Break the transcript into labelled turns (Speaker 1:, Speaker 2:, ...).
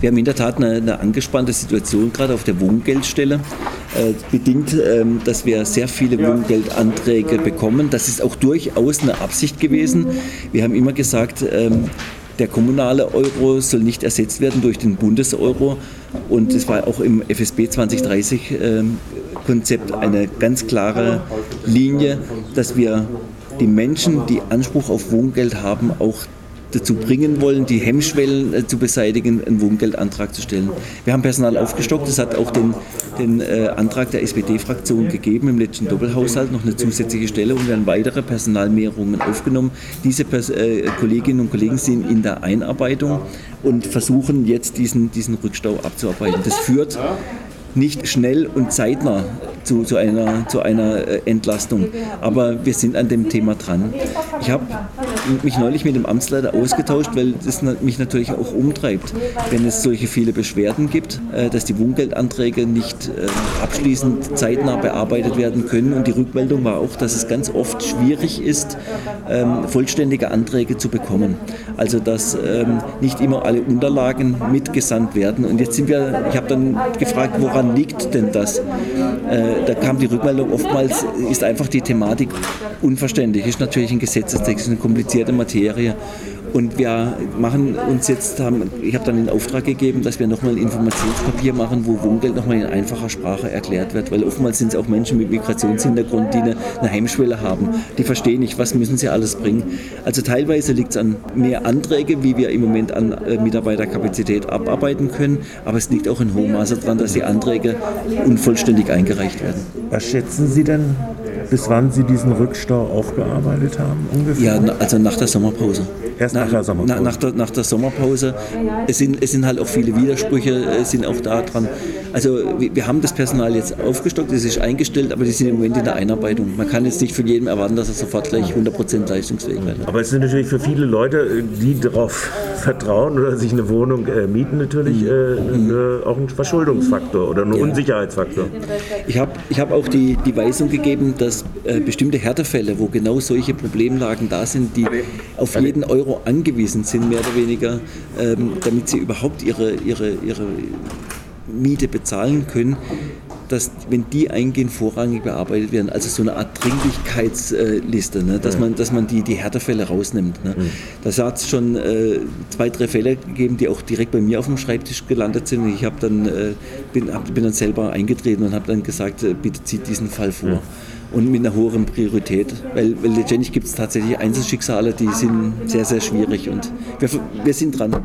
Speaker 1: Wir haben in der Tat eine, eine angespannte Situation gerade auf der Wohngeldstelle, äh, bedingt, ähm, dass wir sehr viele Wohngeldanträge bekommen. Das ist auch durchaus eine Absicht gewesen. Wir haben immer gesagt, ähm, der kommunale Euro soll nicht ersetzt werden durch den Bundeseuro. Und es war auch im FSB 2030 ähm, Konzept eine ganz klare Linie, dass wir die Menschen, die Anspruch auf Wohngeld haben, auch dazu bringen wollen, die Hemmschwellen äh, zu beseitigen, einen Wohngeldantrag zu stellen. Wir haben Personal aufgestockt. Es hat auch den, den äh, Antrag der SPD-Fraktion gegeben, im letzten Doppelhaushalt noch eine zusätzliche Stelle und wir haben weitere Personalmehrungen aufgenommen. Diese Pers äh, Kolleginnen und Kollegen sind in der Einarbeitung und versuchen jetzt diesen, diesen Rückstau abzuarbeiten. Das führt nicht schnell und zeitnah zu, zu, einer, zu einer äh, Entlastung. Aber wir sind an dem Thema dran. Ich habe mich neulich mit dem Amtsleiter ausgetauscht, weil das mich natürlich auch umtreibt, wenn es solche viele Beschwerden gibt, äh, dass die Wohngeldanträge nicht äh, abschließend zeitnah bearbeitet werden können. Und die Rückmeldung war auch, dass es ganz oft schwierig ist, ähm, vollständige Anträge zu bekommen. Also dass ähm, nicht immer alle Unterlagen mitgesandt werden. Und jetzt sind wir, ich habe dann gefragt, woran liegt denn das? da kam die Rückmeldung, oftmals ist einfach die Thematik unverständlich. Ist natürlich ein Gesetzestext, eine komplizierte Materie. Und wir machen uns jetzt, ich habe dann den Auftrag gegeben, dass wir nochmal ein Informationspapier machen, wo Wohngeld nochmal in einfacher Sprache erklärt wird, weil oftmals sind es auch Menschen mit Migrationshintergrund, die eine, eine Hemmschwelle haben. Die verstehen nicht, was müssen sie alles bringen. Also teilweise liegt es an mehr Anträge, wie wir im Moment an äh, Mitarbeiterkapazität abarbeiten können, aber es liegt auch in hohem Maße daran, dass die Anträge unvollständig eingereicht werden.
Speaker 2: Was schätzen Sie denn, bis wann Sie diesen Rückstau aufgearbeitet haben
Speaker 1: ungefähr? Ja, also nach der Sommerpause.
Speaker 2: Erst nach, nach der Sommerpause.
Speaker 1: Nach, der, nach der Sommerpause. Es sind, es sind halt auch viele Widersprüche, äh, sind auch da dran. Also wir haben das Personal jetzt aufgestockt, es ist eingestellt, aber die sind im Moment in der Einarbeitung. Man kann jetzt nicht von jedem erwarten, dass er sofort gleich 100% leistungsfähig wird.
Speaker 2: Aber es sind natürlich für viele Leute, die darauf vertrauen oder sich eine Wohnung äh, mieten, natürlich äh, mhm. äh, auch ein Verschuldungsfaktor oder ein ja. Unsicherheitsfaktor.
Speaker 1: Ich habe ich hab auch die, die Weisung gegeben, dass äh, bestimmte Härtefälle, wo genau solche Problemlagen da sind, die auf jeden Euro angewiesen sind, mehr oder weniger, ähm, damit sie überhaupt ihre, ihre, ihre Miete bezahlen können, dass, wenn die eingehen, vorrangig bearbeitet werden. Also so eine Art Dringlichkeitsliste, ne? dass, man, dass man die, die Härtefälle rausnimmt. Ne? Mhm. Da hat es schon äh, zwei, drei Fälle gegeben, die auch direkt bei mir auf dem Schreibtisch gelandet sind. Ich hab dann, äh, bin, hab, bin dann selber eingetreten und habe dann gesagt, äh, bitte zieht diesen Fall vor. Mhm und mit einer hohen Priorität. Weil, weil letztendlich gibt es tatsächlich Einzelschicksale, die sind sehr, sehr schwierig und wir, wir sind dran.